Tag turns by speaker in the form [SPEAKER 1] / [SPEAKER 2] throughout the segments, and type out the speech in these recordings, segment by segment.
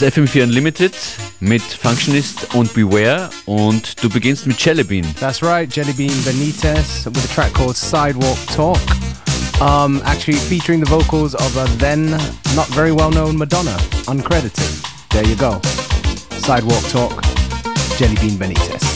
[SPEAKER 1] Ist FM4 Unlimited mit Functionist und Beware und du beginnst mit Jellybean.
[SPEAKER 2] That's right, Jellybean Benitez with a track called Sidewalk Talk. Um, actually featuring the vocals of a then not very well known Madonna, uncredited. There you go. Sidewalk Talk, Jellybean Benitez.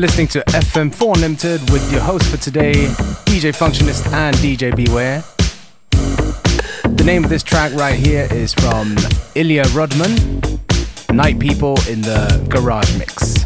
[SPEAKER 2] You're listening to FM4 Unlimited with your host for today, DJ Functionist and DJ Beware. The name of this track right here is from Ilya Rodman, Night People in the Garage Mix.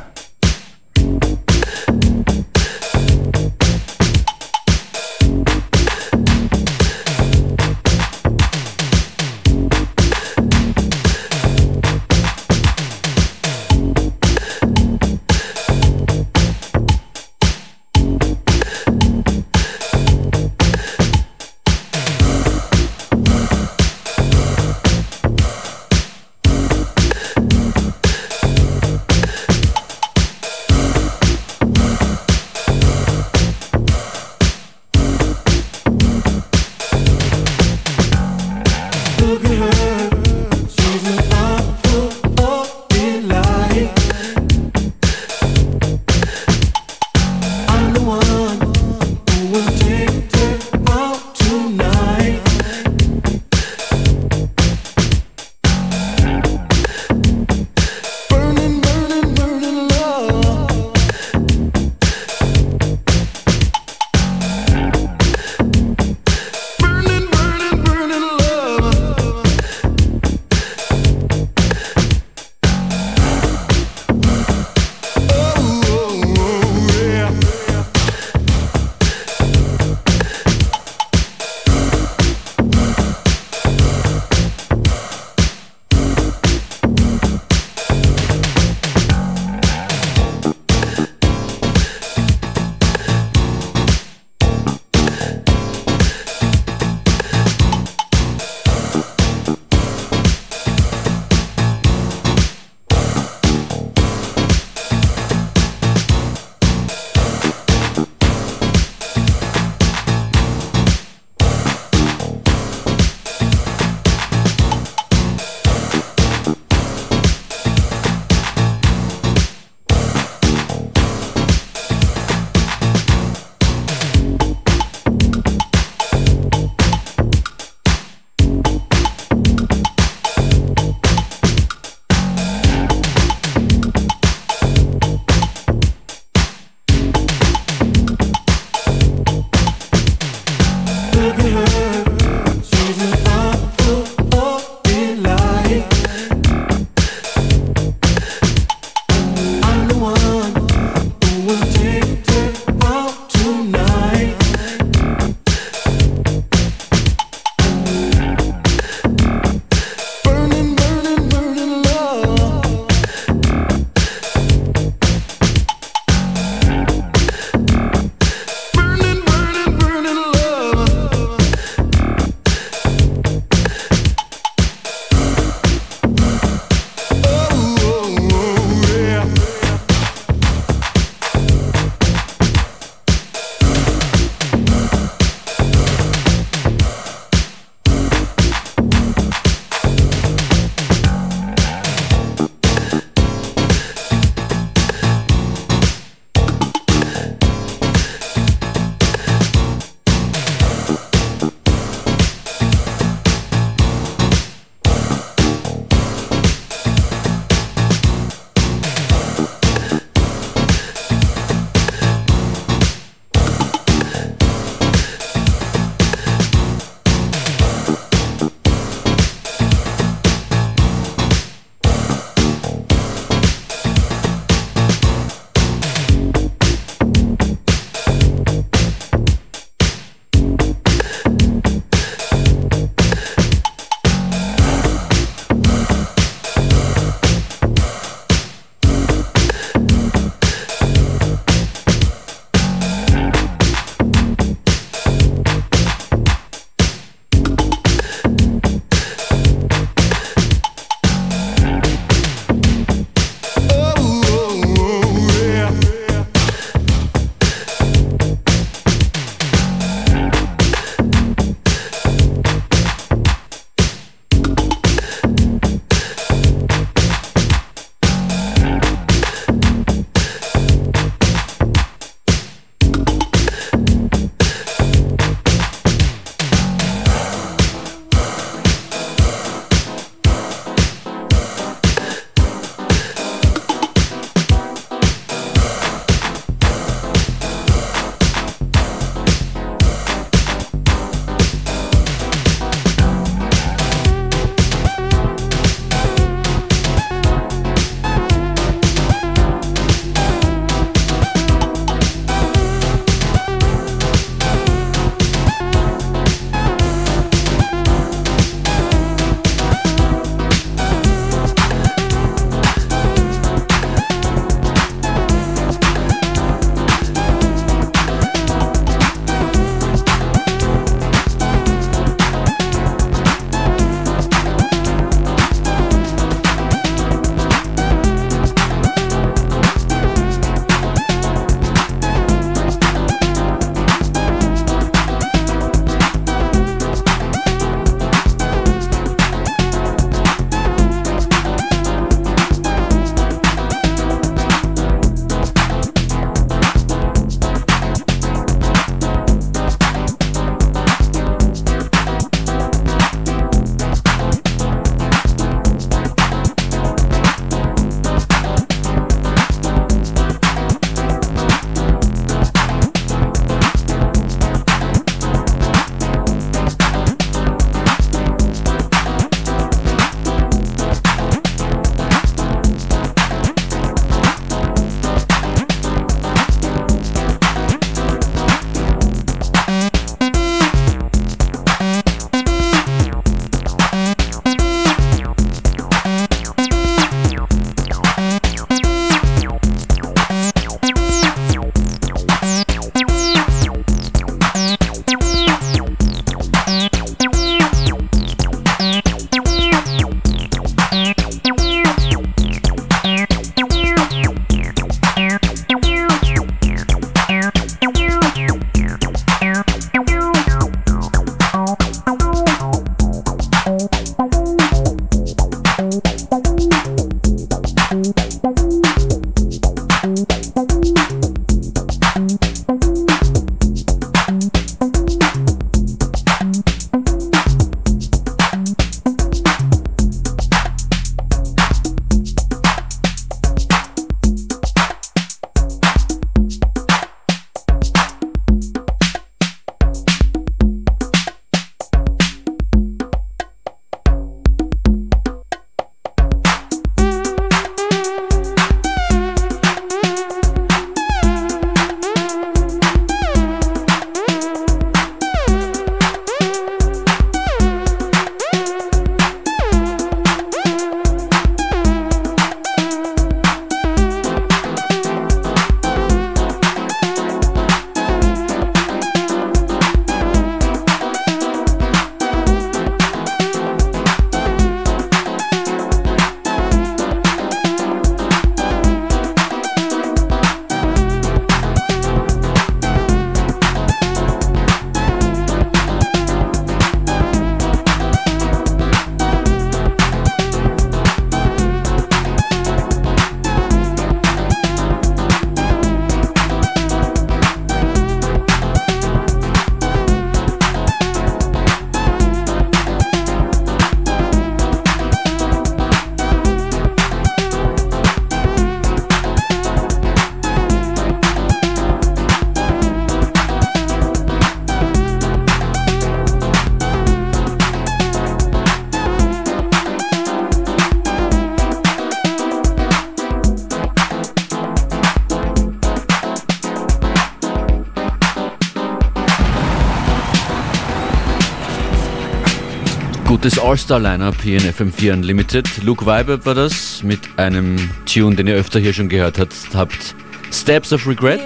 [SPEAKER 3] Gutes All-Star-Lineup hier in FM4 Unlimited. Luke Weiber war das mit einem Tune, den ihr öfter hier schon gehört habt. Steps of Regret.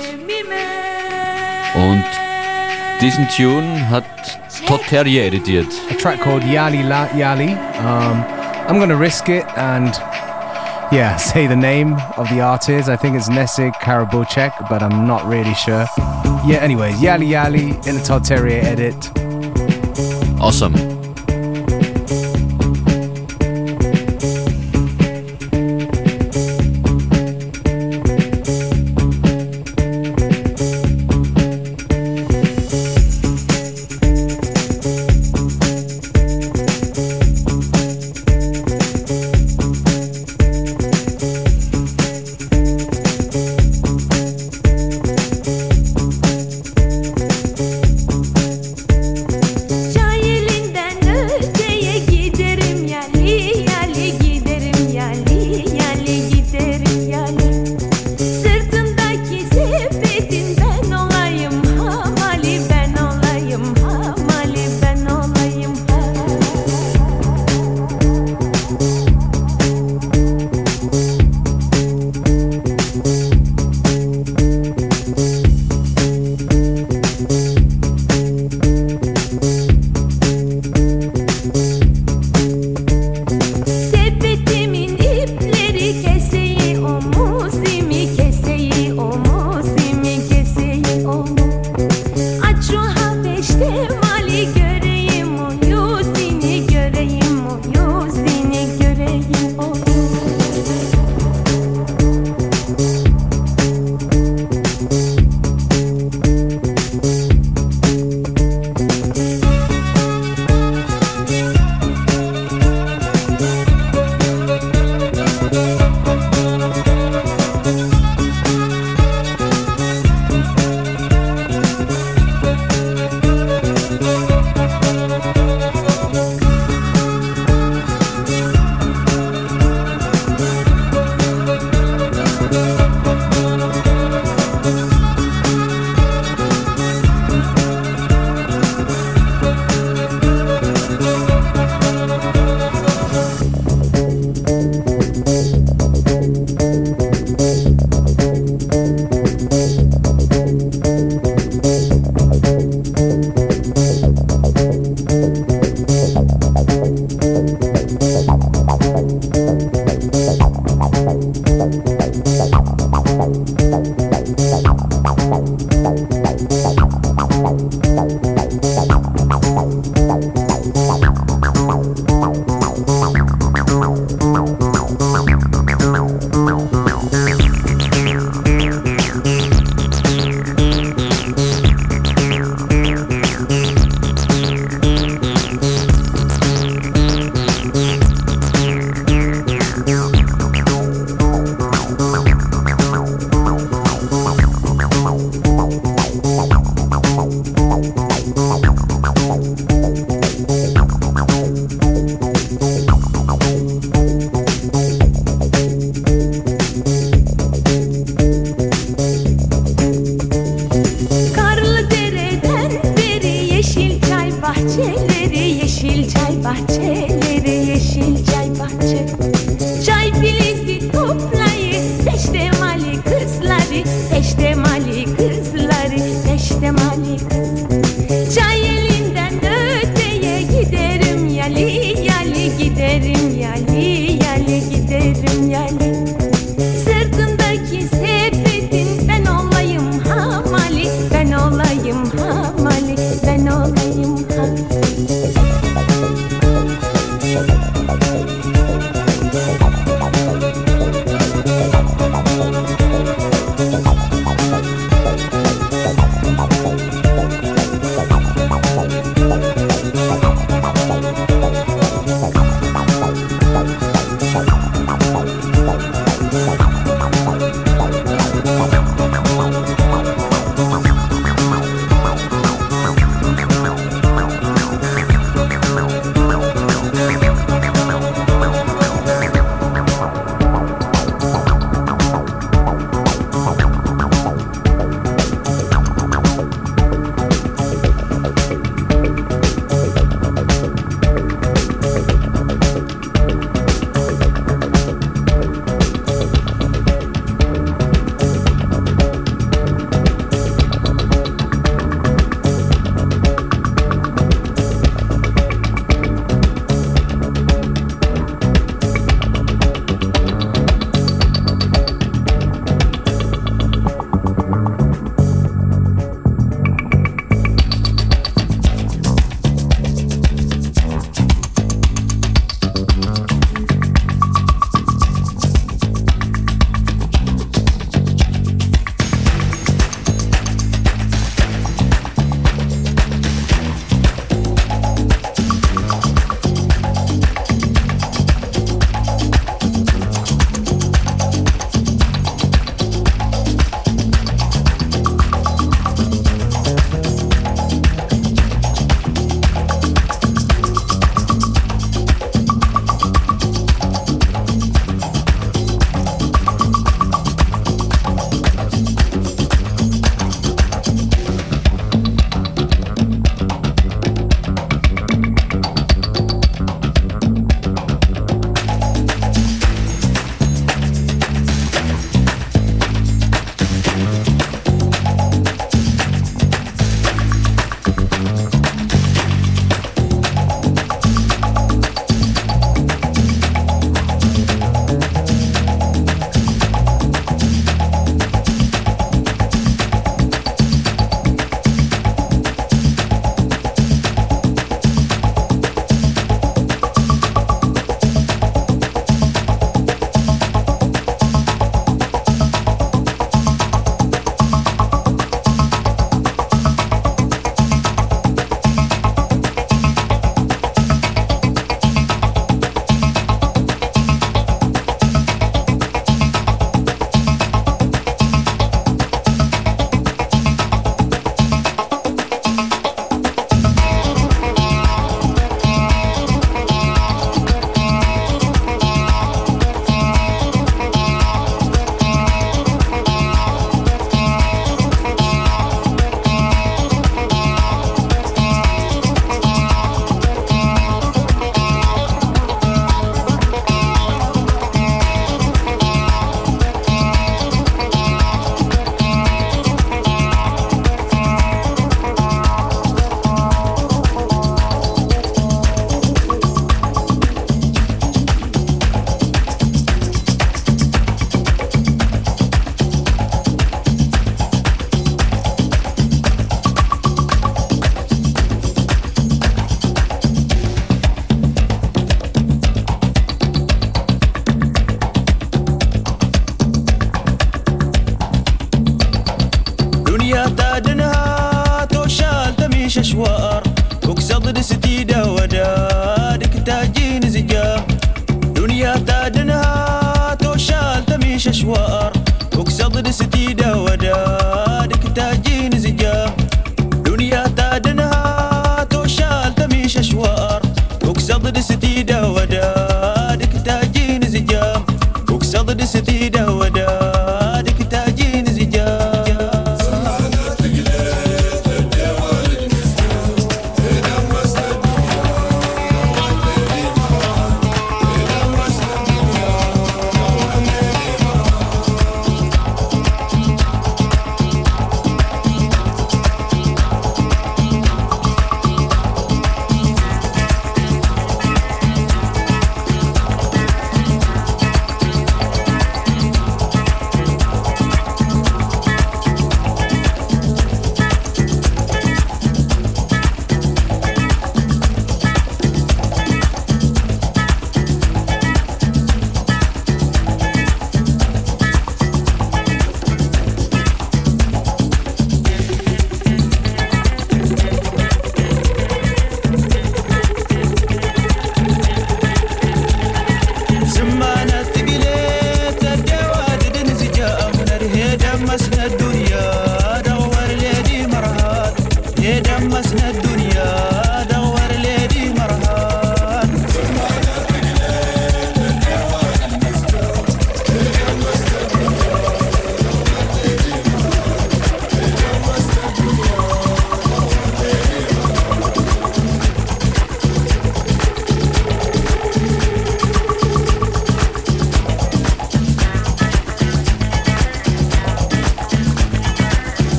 [SPEAKER 3] Und diesen Tune hat Todd Terje editiert.
[SPEAKER 2] A track called Yali La Yali. Um, I'm gonna risk it and yeah, say the name of the artist. I think it's Nesik Karabocek, but I'm not really sure. Yeah, anyways, Yali Yali in the Todd Terje edit.
[SPEAKER 3] Awesome.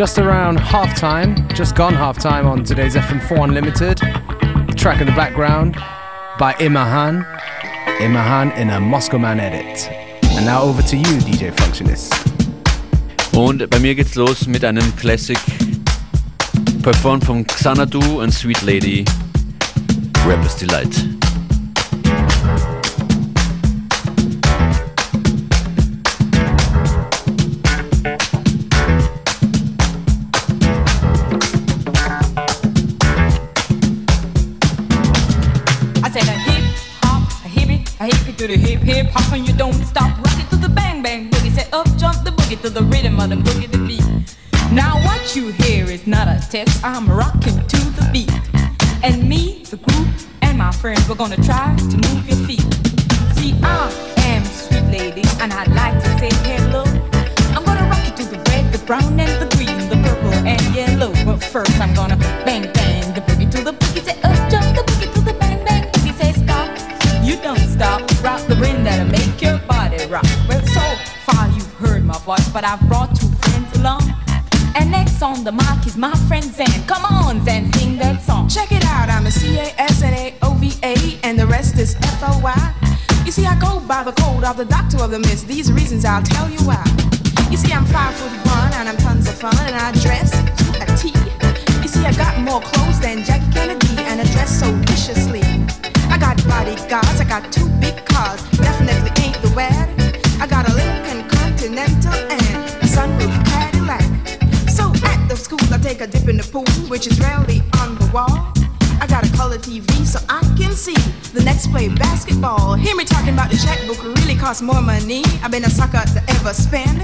[SPEAKER 2] Just around half time, just gone half time on today's FM4 Unlimited. The track in the background by Imarhan. Imarhan in a Moscoman edit. And now over to you, DJ Functionist.
[SPEAKER 1] Und bei mir geht's los mit einem Classic, performed von Xanadu and Sweet Lady, Rapper's Delight.
[SPEAKER 4] The hip hip hop, and you don't stop rocking to the bang bang boogie. Say up jump the boogie to the rhythm of the boogie the beat. Now what you hear is not a test. I'm rocking to the beat, and me, the group, and my friends, we're gonna try to move your feet. See, I am sweet lady, and I'd like to say hello. I'm gonna rock you to the red, the brown, and the green, the purple, and yellow. But first, I'm gonna bang but I've brought two friends along. And next on the mic is my friend Zan. Come on, Zan, sing that song.
[SPEAKER 5] Check it out, I'm a C-A-S-N-A-O-V-A, and the rest is F-O-Y. You see, I go by the code of the doctor of the mist. These reasons I'll tell you why. You see, I'm five foot one, and I'm tons of fun, and I dress to a T. You see, I got more clothes than Jackie Kennedy, and I dress so viciously. I got bodyguards, I got two big cars, definitely take a dip in the pool, which is rarely on the wall. I got a color TV so I can see the next play basketball. Hear me talking about the checkbook really costs more money. I've been a sucker to ever spend.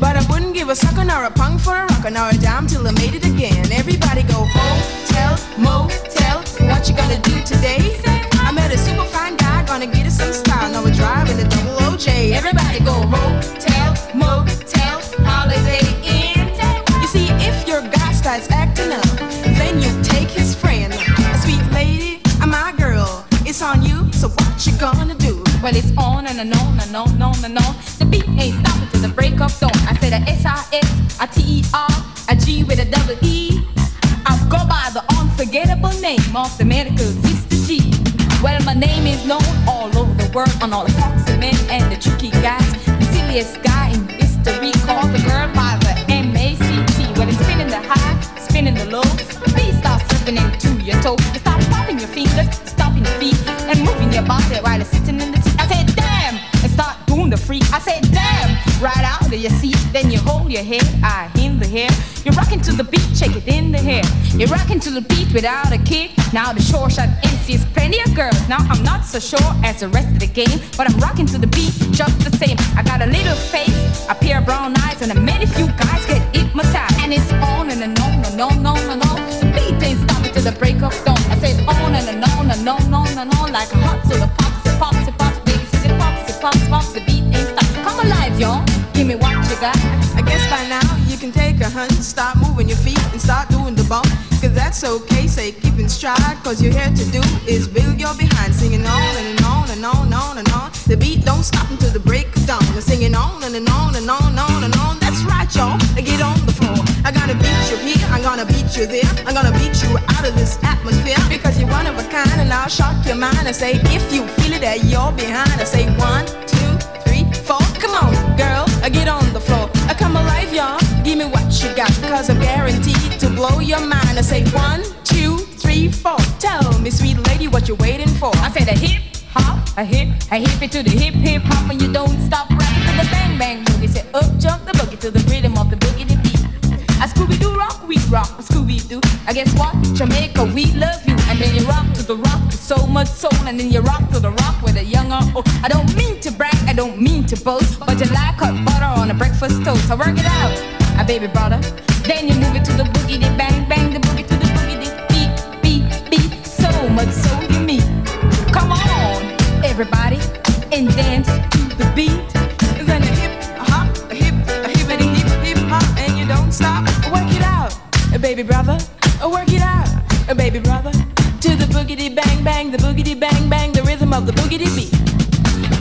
[SPEAKER 5] But I wouldn't give a sucker nor a punk for a rocker nor a dime till I made it again. Everybody go hotel, motel. What you gonna do today? I met a super fine guy, gonna get us some style. Now we're driving the double OJ. Everybody go hotel, motel, holiday gonna do?
[SPEAKER 4] Well, it's on and, and on and on and on and on. The beat ain't stopping till the break of dawn. I said a S-I-S, a T-E-R, a G with a double E. I go by the unforgettable name of the medical sister G. Well, my name is known all over the world on all the foxy men and the tricky guys. The silliest guy in history called the girl by the M-A-C-T. Well, it's spinning the high, spinning the low. The beat starts slipping into your toe. Start popping your fingers, out your seat. Then you hold your head, I in the hair. You're rocking to the beat, check it in the hair. You're rocking to the beat without a kick. Now the short shot MC is plenty of girls. Now I'm not so sure as the rest of the game, but I'm rocking to the beat just the same. I got a little face, a pair of brown eyes, and a many few guys get hypnotized. And it's on and, on and on and on and on. The beat ain't stopping till the break of dawn. I said on and, on and on and on and on like a hot to the pops, it pops, it pops, baby, the pops, it pops, pops, the beat ain't stop. Come alive, y'all. Give me what you got.
[SPEAKER 5] I guess by now you can take a hunt, start moving your feet and start doing the bump. Cause that's okay, say keep in stride. Cause you're here to do is build your behind, singing on and on and on and on and on. The beat don't stop until the break of dawn. And singing on and, on and on and on and on. That's right, y'all. Get on the floor. I'm gonna beat you here, I'm gonna beat you there. I'm gonna beat you out of this atmosphere. Because you're one of a kind and I'll shock your mind and say, if you feel it that you're behind, I say one, two, three, four. Come on, girl, I get on the floor. I come alive, y'all. Give me what you got, cause I'm guaranteed to blow your mind. I say one, two, three, four. Tell me, sweet lady, what you're waiting for.
[SPEAKER 4] I say the hip hop, a hip, a hip it to the hip hip hop, and you don't stop rocking to the bang bang boogie. Say up jump the boogie to the rhythm of the boogie. A Scooby Doo rock, we rock, a Scooby Doo. I guess what? Jamaica, we love you. And then you rock to the rock with so much soul, and then you rock to the rock with a young or old. I don't mean to brag, I don't mean to boast, but you like hot butter on a breakfast toast. So work it out, a baby brother. Then you move it to the boogie, the bang bang, the boogie to the boogie, the beat, beat, beat. So much soul you meet. Come on, everybody, and dance to the beat.
[SPEAKER 5] Baby brother. Work it out, baby brother. To the boogity bang bang, the boogity bang bang, the rhythm of the boogity beat.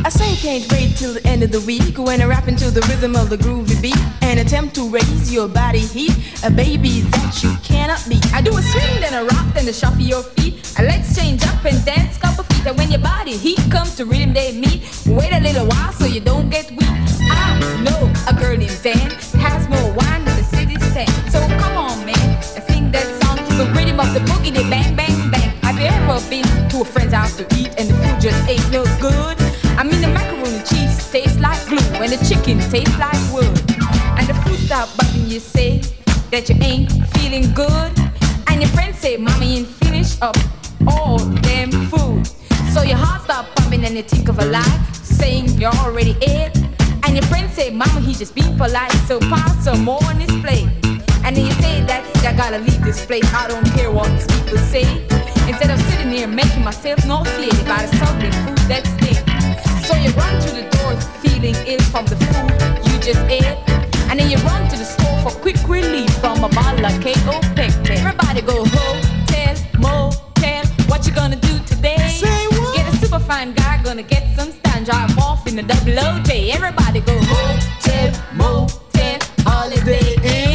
[SPEAKER 5] I say can't wait till the end of the week when I rap into the rhythm of the groovy beat and attempt to raise your body heat, a baby that you cannot beat.
[SPEAKER 4] I do a swing, then a rock, then a shuffle your feet. And let's change up and dance couple feet. And when your body heat comes to rhythm they meet, wait a little while so you don't get weak. I know a girl in Zan has more wine than the city stand. So come to a friend's house to eat and the food just ain't no good? I mean the macaroni cheese tastes like glue and the chicken tastes like wood. And the food stop bugging you say that you ain't feeling good. And your friends say, Mommy ain't finished up all them food. So your heart start pumping and you think of a lie, saying you're already ate. And your friends say, Mama, he just being polite, so pass some more on his plate. And then you say, that I gotta leave this place. I don't care what these people say. Instead of sitting here making myself nauseated by the salty food that's there. So you run to the door feeling ill from the food you just ate. And then you run to the store for quick relief from a bottle of KO Pectin. Everybody go hotel, motel. What you gonna do today?
[SPEAKER 5] Say what?
[SPEAKER 4] Get a super fine guy, gonna get some stand, drive off in the double OJ. Everybody go hotel, motel, holiday inn.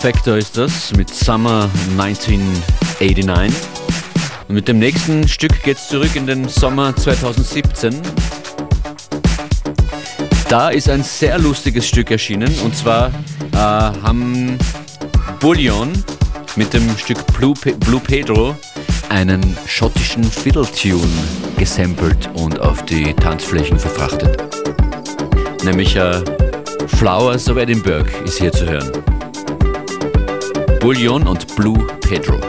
[SPEAKER 1] Factor ist das mit Summer 1989. Und mit dem nächsten Stück geht's zurück in den Sommer 2017. Da ist ein sehr lustiges Stück erschienen und zwar äh, haben Bullion mit dem Stück Blue, Pe Blue Pedro einen schottischen Fiddle-Tune gesampelt und auf die Tanzflächen verfrachtet. Nämlich äh, Flowers of Edinburgh ist hier zu hören. Bullion und Blue Pedro.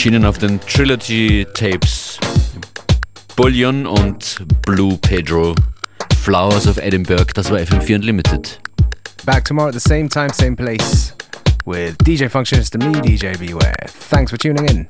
[SPEAKER 1] Erschienen auf den Trilogy Tapes Bullion und Blue Pedro. Flowers of Edinburgh, das war FM4 Unlimited.
[SPEAKER 2] Back tomorrow at the same time, same place with DJ Functionist and me, DJ Beware. Thanks for tuning in.